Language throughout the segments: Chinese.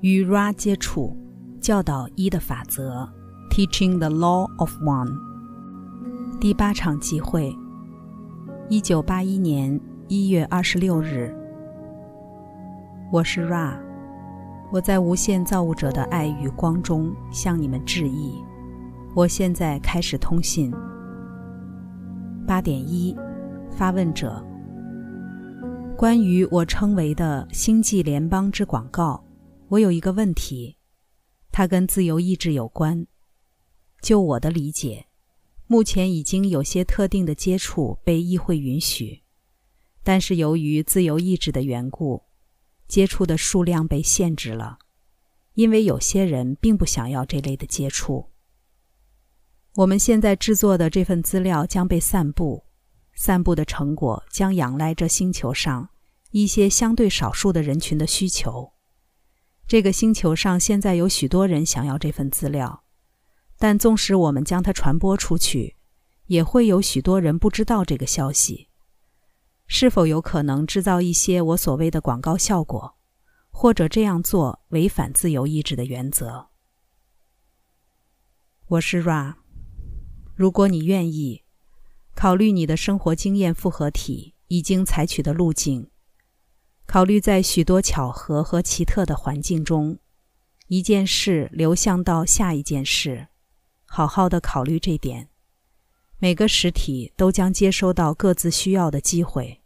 与 Ra 接触，教导一的法则，Teaching the Law of One。第八场集会，一九八一年一月二十六日。我是 Ra，我在无限造物者的爱与光中向你们致意。我现在开始通信。八点一，发问者，关于我称为的星际联邦之广告。我有一个问题，它跟自由意志有关。就我的理解，目前已经有些特定的接触被议会允许，但是由于自由意志的缘故，接触的数量被限制了，因为有些人并不想要这类的接触。我们现在制作的这份资料将被散布，散布的成果将仰赖这星球上一些相对少数的人群的需求。这个星球上现在有许多人想要这份资料，但纵使我们将它传播出去，也会有许多人不知道这个消息。是否有可能制造一些我所谓的广告效果，或者这样做违反自由意志的原则？我是 Ra，如果你愿意，考虑你的生活经验复合体已经采取的路径。考虑在许多巧合和奇特的环境中，一件事流向到下一件事，好好的考虑这点。每个实体都将接收到各自需要的机会。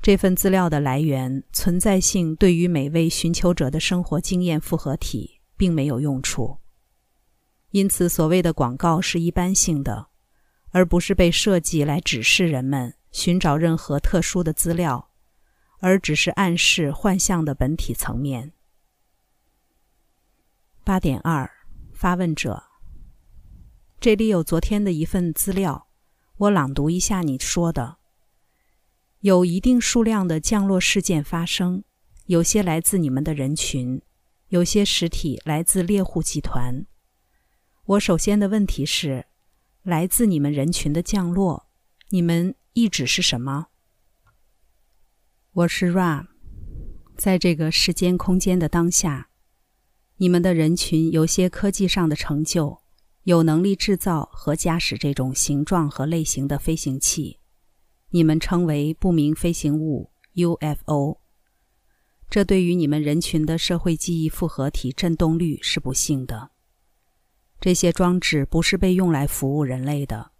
这份资料的来源存在性对于每位寻求者的生活经验复合体并没有用处，因此所谓的广告是一般性的，而不是被设计来指示人们寻找任何特殊的资料。而只是暗示幻象的本体层面。八点二，发问者，这里有昨天的一份资料，我朗读一下你说的：有一定数量的降落事件发生，有些来自你们的人群，有些实体来自猎户集团。我首先的问题是，来自你们人群的降落，你们意指是什么？我是 Ram，在这个时间空间的当下，你们的人群有些科技上的成就，有能力制造和驾驶这种形状和类型的飞行器，你们称为不明飞行物 UFO。这对于你们人群的社会记忆复合体振动率是不幸的。这些装置不是被用来服务人类的，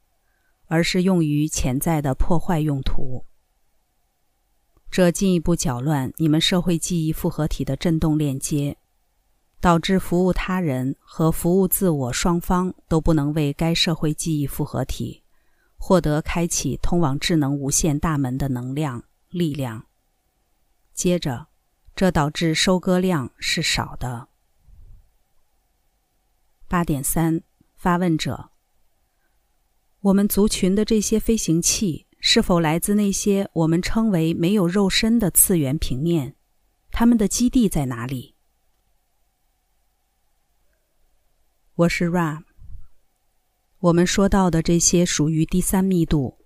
而是用于潜在的破坏用途。这进一步搅乱你们社会记忆复合体的振动链接，导致服务他人和服务自我双方都不能为该社会记忆复合体获得开启通往智能无限大门的能量力量。接着，这导致收割量是少的。八点三，发问者：我们族群的这些飞行器。是否来自那些我们称为没有肉身的次元平面？他们的基地在哪里？我是 Ra。我们说到的这些属于第三密度，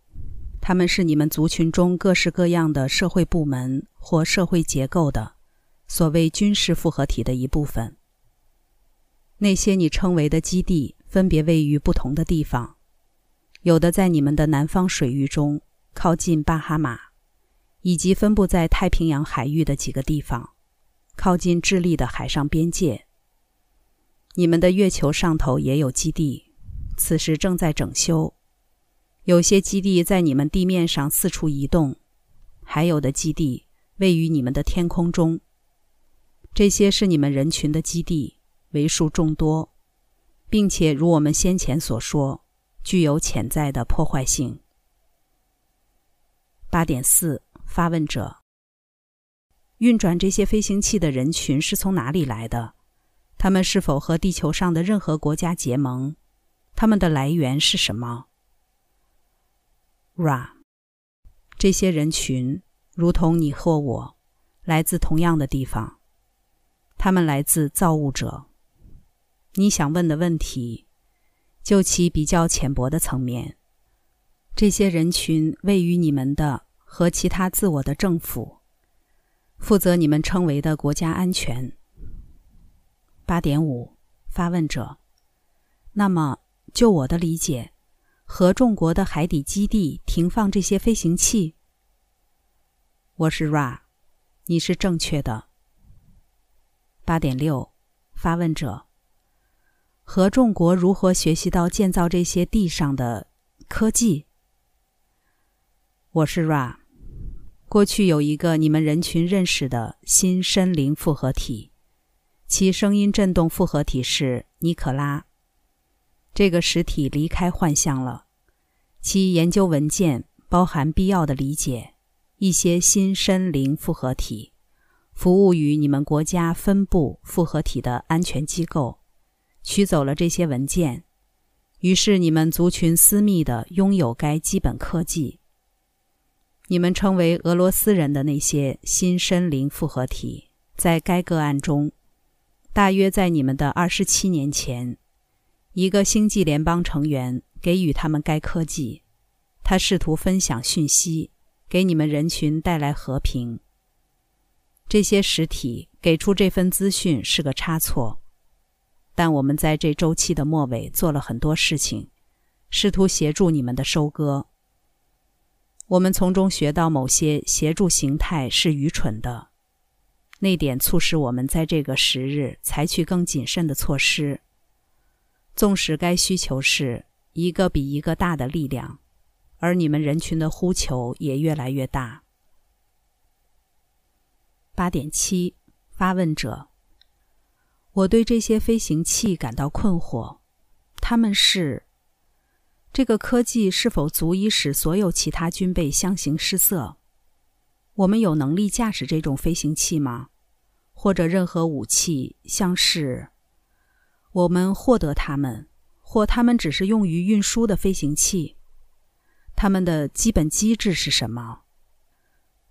他们是你们族群中各式各样的社会部门或社会结构的所谓军事复合体的一部分。那些你称为的基地，分别位于不同的地方，有的在你们的南方水域中。靠近巴哈马，以及分布在太平洋海域的几个地方，靠近智利的海上边界。你们的月球上头也有基地，此时正在整修。有些基地在你们地面上四处移动，还有的基地位于你们的天空中。这些是你们人群的基地，为数众多，并且如我们先前所说，具有潜在的破坏性。八点四，发问者：运转这些飞行器的人群是从哪里来的？他们是否和地球上的任何国家结盟？他们的来源是什么？Ra，这些人群如同你或我，来自同样的地方。他们来自造物者。你想问的问题，就其比较浅薄的层面，这些人群位于你们的。和其他自我的政府负责你们称为的国家安全，八点五，发问者。那么，就我的理解，合众国的海底基地停放这些飞行器。我是 Ra，你是正确的。八点六，发问者。合众国如何学习到建造这些地上的科技？我是 Ra。过去有一个你们人群认识的新森灵复合体，其声音振动复合体是尼可拉。这个实体离开幻象了，其研究文件包含必要的理解。一些新森灵复合体服务于你们国家分部复合体的安全机构，取走了这些文件，于是你们族群私密的拥有该基本科技。你们称为俄罗斯人的那些新森灵复合体，在该个案中，大约在你们的二十七年前，一个星际联邦成员给予他们该科技。他试图分享讯息，给你们人群带来和平。这些实体给出这份资讯是个差错，但我们在这周期的末尾做了很多事情，试图协助你们的收割。我们从中学到某些协助形态是愚蠢的，那点促使我们在这个时日采取更谨慎的措施。纵使该需求是一个比一个大的力量，而你们人群的呼求也越来越大。八点七，发问者：我对这些飞行器感到困惑，他们是。这个科技是否足以使所有其他军备相形失色？我们有能力驾驶这种飞行器吗？或者任何武器，像是我们获得它们，或它们只是用于运输的飞行器？它们的基本机制是什么？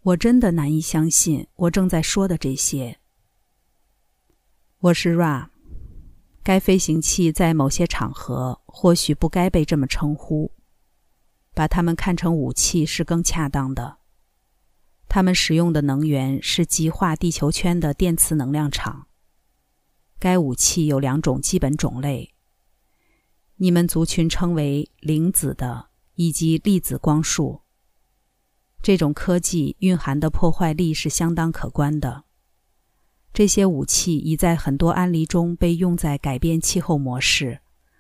我真的难以相信我正在说的这些。我是 Ra。该飞行器在某些场合或许不该被这么称呼，把它们看成武器是更恰当的。它们使用的能源是极化地球圈的电磁能量场。该武器有两种基本种类，你们族群称为灵子的以及粒子光束。这种科技蕴含的破坏力是相当可观的。这些武器已在很多案例中被用在改变气候模式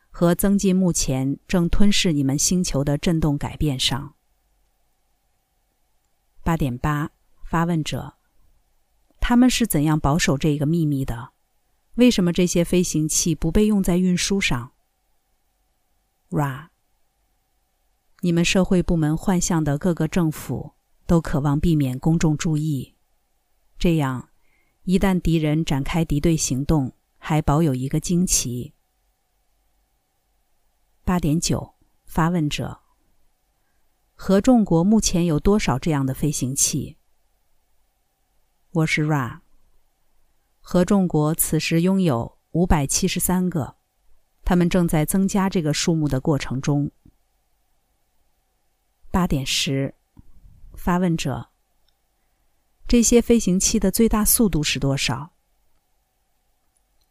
和增进目前正吞噬你们星球的震动改变上。八点八，发问者：他们是怎样保守这个秘密的？为什么这些飞行器不被用在运输上？Ra，你们社会部门幻象的各个政府都渴望避免公众注意，这样。一旦敌人展开敌对行动，还保有一个惊奇。八点九，发问者：合众国目前有多少这样的飞行器？我是 Ra。合众国此时拥有五百七十三个，他们正在增加这个数目的过程中。八点十，发问者。这些飞行器的最大速度是多少？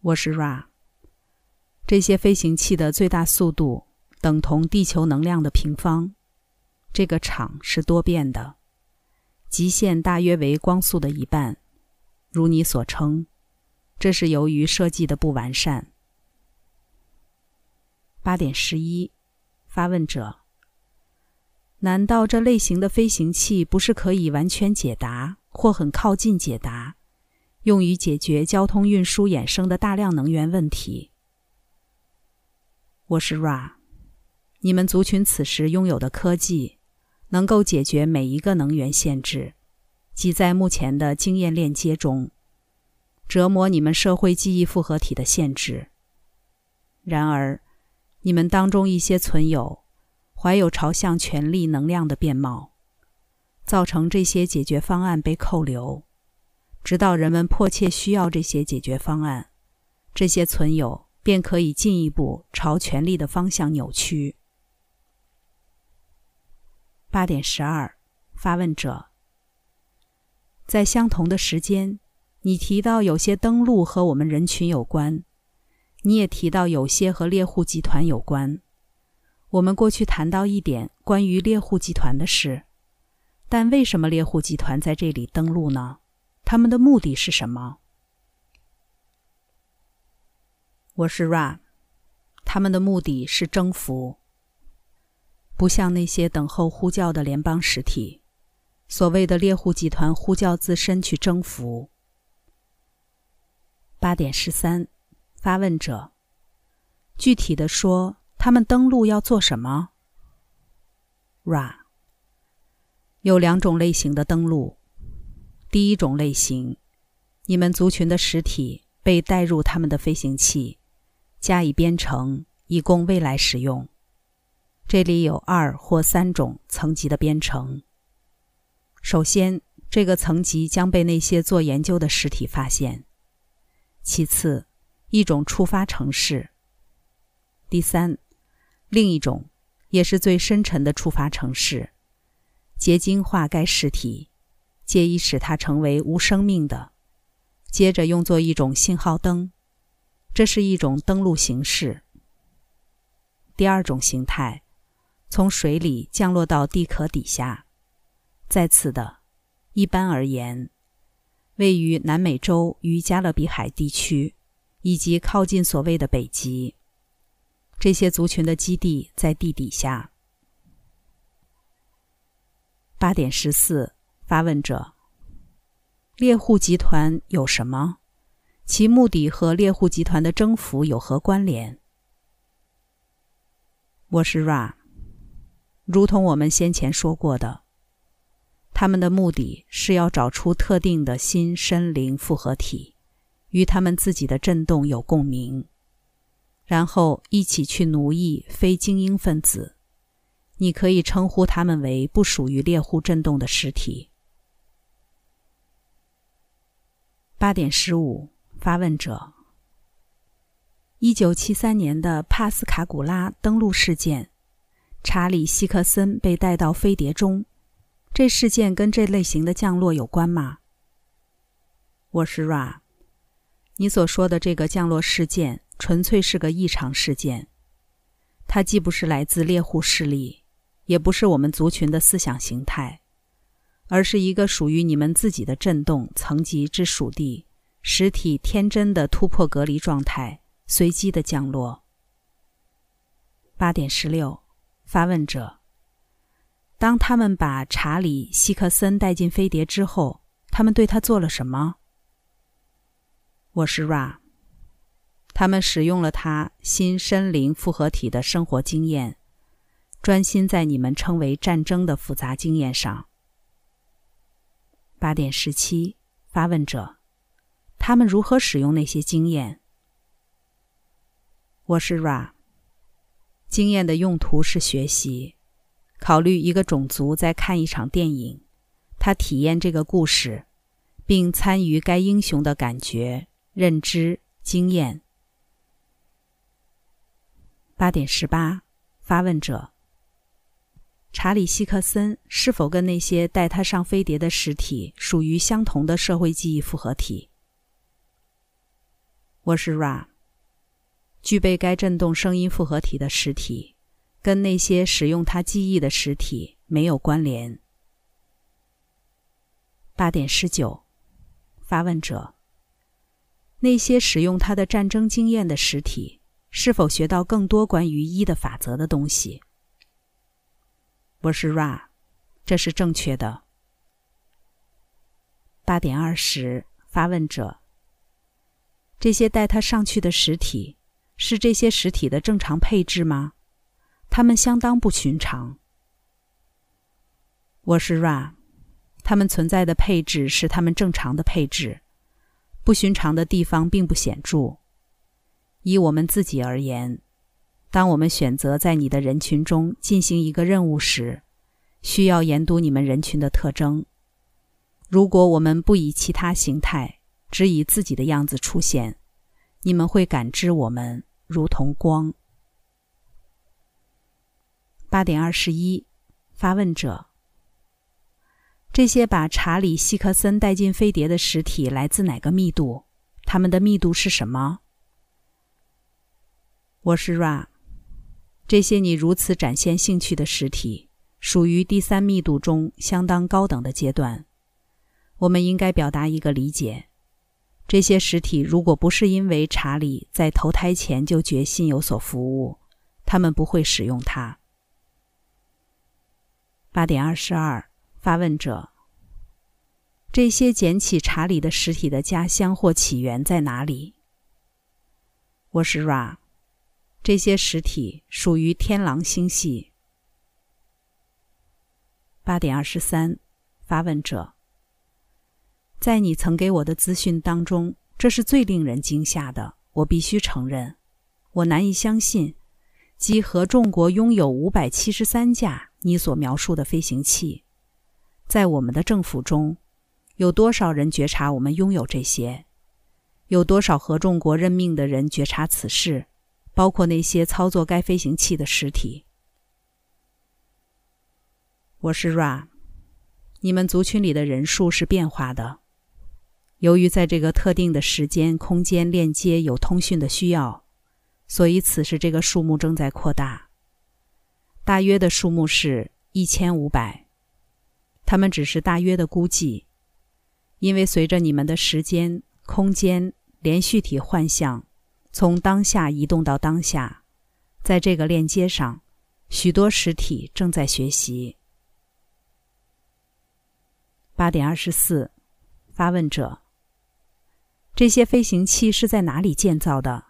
我是 Ra。这些飞行器的最大速度等同地球能量的平方。这个场是多变的，极限大约为光速的一半。如你所称，这是由于设计的不完善。八点十一，发问者：难道这类型的飞行器不是可以完全解答？或很靠近解答，用于解决交通运输衍生的大量能源问题。我是 Ra，你们族群此时拥有的科技，能够解决每一个能源限制，即在目前的经验链接中，折磨你们社会记忆复合体的限制。然而，你们当中一些存有，怀有朝向权力能量的面貌。造成这些解决方案被扣留，直到人们迫切需要这些解决方案，这些存有便可以进一步朝权力的方向扭曲。八点十二，发问者，在相同的时间，你提到有些登陆和我们人群有关，你也提到有些和猎户集团有关。我们过去谈到一点关于猎户集团的事，但为什么猎户集团在这里登陆呢？他们的目的是什么？我是 Ra，他们的目的是征服，不像那些等候呼叫的联邦实体。所谓的猎户集团呼叫自身去征服。八点十三，发问者。具体的说。他们登陆要做什么？Ra 有两种类型的登陆。第一种类型，你们族群的实体被带入他们的飞行器，加以编程，以供未来使用。这里有二或三种层级的编程。首先，这个层级将被那些做研究的实体发现；其次，一种触发城市；第三。另一种，也是最深沉的触发城市，结晶化该实体，借以使它成为无生命的。接着用作一种信号灯，这是一种登陆形式。第二种形态，从水里降落到地壳底下。在此的，一般而言，位于南美洲与加勒比海地区，以及靠近所谓的北极。这些族群的基地在地底下。八点十四，发问者：猎户集团有什么？其目的和猎户集团的征服有何关联？我是 Ra，如同我们先前说过的，他们的目的是要找出特定的新身灵复合体，与他们自己的振动有共鸣。然后一起去奴役非精英分子，你可以称呼他们为不属于猎户震动的实体。八点十五，发问者：一九七三年的帕斯卡古拉登陆事件，查理·希克森被带到飞碟中，这事件跟这类型的降落有关吗？我是 Ra，你所说的这个降落事件。纯粹是个异常事件，它既不是来自猎户势力，也不是我们族群的思想形态，而是一个属于你们自己的震动层级之属地实体天真的突破隔离状态随机的降落。八点十六，发问者：当他们把查理·希克森带进飞碟之后，他们对他做了什么？我是 Ra。他们使用了他新身灵复合体的生活经验，专心在你们称为战争的复杂经验上。八点十七，发问者：他们如何使用那些经验？我是 Ra。经验的用途是学习，考虑一个种族在看一场电影，他体验这个故事，并参与该英雄的感觉、认知、经验。八点十八，发问者：查理·希克森是否跟那些带他上飞碟的实体属于相同的社会记忆复合体？我是 Ra。具备该振动声音复合体的实体，跟那些使用它记忆的实体没有关联。八点十九，发问者：那些使用他的战争经验的实体。是否学到更多关于一的法则的东西？我是 Ra，这是正确的。八点二十，发问者：这些带他上去的实体是这些实体的正常配置吗？他们相当不寻常。我是 Ra，他们存在的配置是他们正常的配置，不寻常的地方并不显著。以我们自己而言，当我们选择在你的人群中进行一个任务时，需要研读你们人群的特征。如果我们不以其他形态，只以自己的样子出现，你们会感知我们如同光。八点二十一，发问者：这些把查理·希克森带进飞碟的实体来自哪个密度？它们的密度是什么？我是 Ra。这些你如此展现兴趣的实体，属于第三密度中相当高等的阶段。我们应该表达一个理解：这些实体如果不是因为查理在投胎前就决心有所服务，他们不会使用它。八点二十二，发问者：这些捡起查理的实体的家乡或起源在哪里？我是 Ra。这些实体属于天狼星系。八点二十三，发问者：在你曾给我的资讯当中，这是最令人惊吓的。我必须承认，我难以相信，即合众国拥有五百七十三架你所描述的飞行器。在我们的政府中，有多少人觉察我们拥有这些？有多少合众国任命的人觉察此事？包括那些操作该飞行器的实体。我是 Ra，你们族群里的人数是变化的，由于在这个特定的时间空间链接有通讯的需要，所以此时这个数目正在扩大。大约的数目是一千五百，他们只是大约的估计，因为随着你们的时间空间连续体幻象。从当下移动到当下，在这个链接上，许多实体正在学习。八点二十四，发问者：这些飞行器是在哪里建造的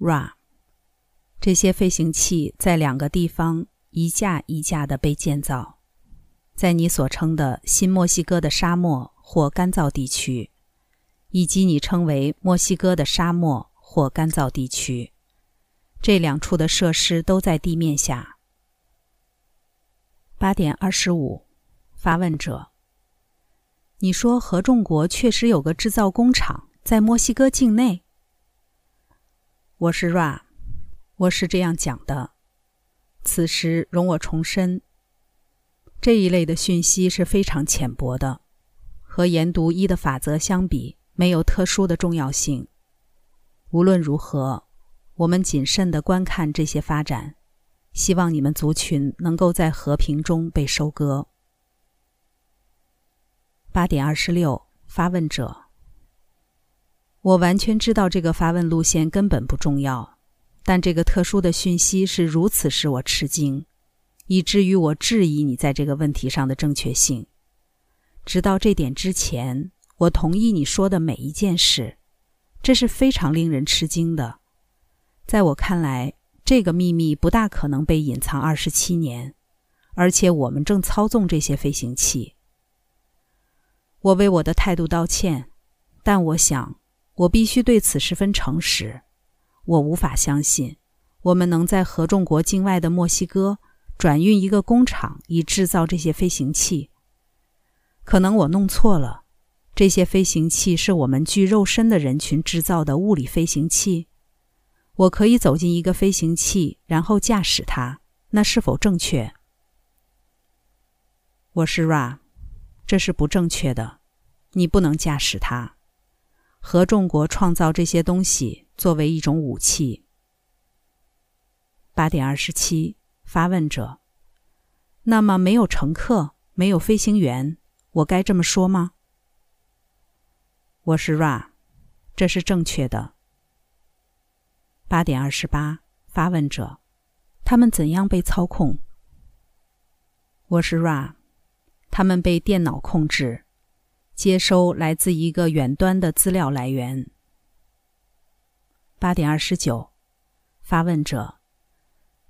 ？Ra，这些飞行器在两个地方一架一架的被建造，在你所称的新墨西哥的沙漠或干燥地区。以及你称为墨西哥的沙漠或干燥地区，这两处的设施都在地面下。八点二十五，发问者：你说合众国确实有个制造工厂在墨西哥境内？我是 Ra，我是这样讲的。此时容我重申，这一类的讯息是非常浅薄的，和研读一的法则相比。没有特殊的重要性。无论如何，我们谨慎地观看这些发展，希望你们族群能够在和平中被收割。八点二十六，发问者：我完全知道这个发问路线根本不重要，但这个特殊的讯息是如此使我吃惊，以至于我质疑你在这个问题上的正确性。直到这点之前。我同意你说的每一件事，这是非常令人吃惊的。在我看来，这个秘密不大可能被隐藏二十七年，而且我们正操纵这些飞行器。我为我的态度道歉，但我想我必须对此十分诚实。我无法相信我们能在合众国境外的墨西哥转运一个工厂以制造这些飞行器。可能我弄错了。这些飞行器是我们具肉身的人群制造的物理飞行器。我可以走进一个飞行器，然后驾驶它，那是否正确？我是 Ra，这是不正确的。你不能驾驶它。合众国创造这些东西作为一种武器。八点二十七，发问者：那么没有乘客，没有飞行员，我该这么说吗？我是 Ra，这是正确的。八点二十八，发问者：他们怎样被操控？我是 Ra，他们被电脑控制，接收来自一个远端的资料来源。八点二十九，发问者：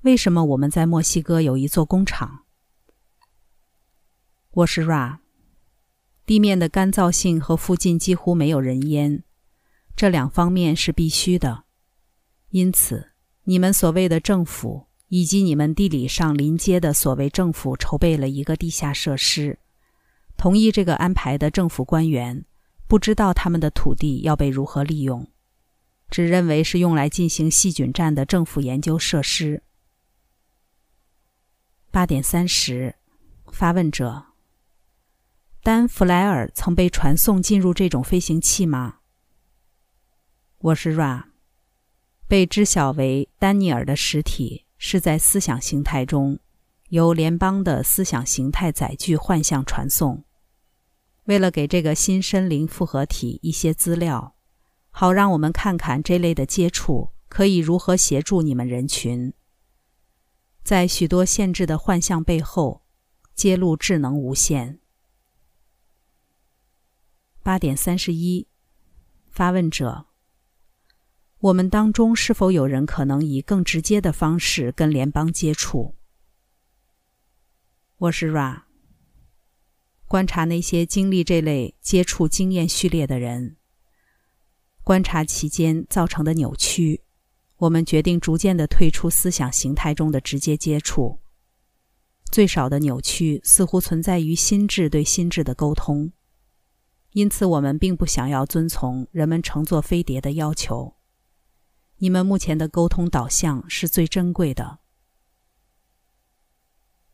为什么我们在墨西哥有一座工厂？我是 Ra。地面的干燥性和附近几乎没有人烟，这两方面是必须的。因此，你们所谓的政府以及你们地理上临街的所谓政府筹备了一个地下设施。同意这个安排的政府官员不知道他们的土地要被如何利用，只认为是用来进行细菌战的政府研究设施。八点三十，发问者。丹·弗莱尔曾被传送进入这种飞行器吗？我是 Ra。被知晓为丹尼尔的实体是在思想形态中，由联邦的思想形态载具幻象传送。为了给这个新身灵复合体一些资料，好让我们看看这类的接触可以如何协助你们人群。在许多限制的幻象背后，揭露智能无限。八点三十一，发问者：我们当中是否有人可能以更直接的方式跟联邦接触？我是 Ra。观察那些经历这类接触经验序列的人，观察期间造成的扭曲。我们决定逐渐的退出思想形态中的直接接触。最少的扭曲似乎存在于心智对心智的沟通，因此我们并不想要遵从人们乘坐飞碟的要求。你们目前的沟通导向是最珍贵的。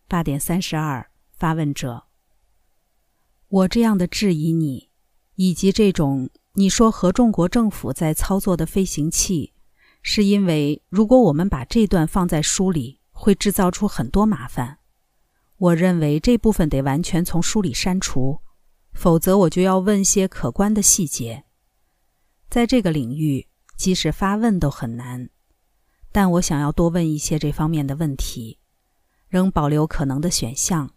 八点三十二，发问者：我这样的质疑你，以及这种你说合众国政府在操作的飞行器。是因为如果我们把这段放在书里，会制造出很多麻烦。我认为这部分得完全从书里删除，否则我就要问些可观的细节。在这个领域，即使发问都很难。但我想要多问一些这方面的问题，仍保留可能的选项，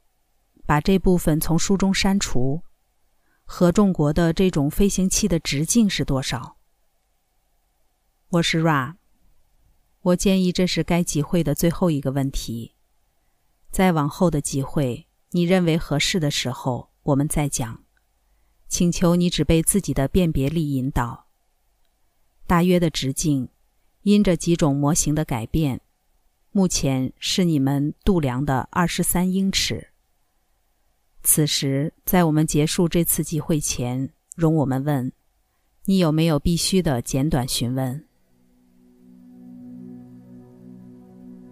把这部分从书中删除。合众国的这种飞行器的直径是多少？我是 Ra，我建议这是该集会的最后一个问题。在往后的集会，你认为合适的时候，我们再讲。请求你只被自己的辨别力引导。大约的直径，因着几种模型的改变，目前是你们度量的二十三英尺。此时，在我们结束这次集会前，容我们问：你有没有必须的简短询问？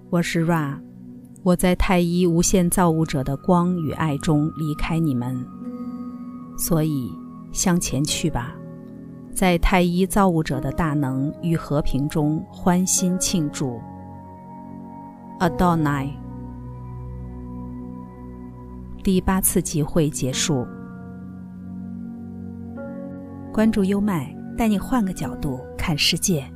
我是 Ra，我在太一无限造物者的光与爱中离开你们，所以向前去吧，在太一造物者的大能与和平中欢欣庆祝。Adonai，第八次集会结束。关注优麦，带你换个角度看世界。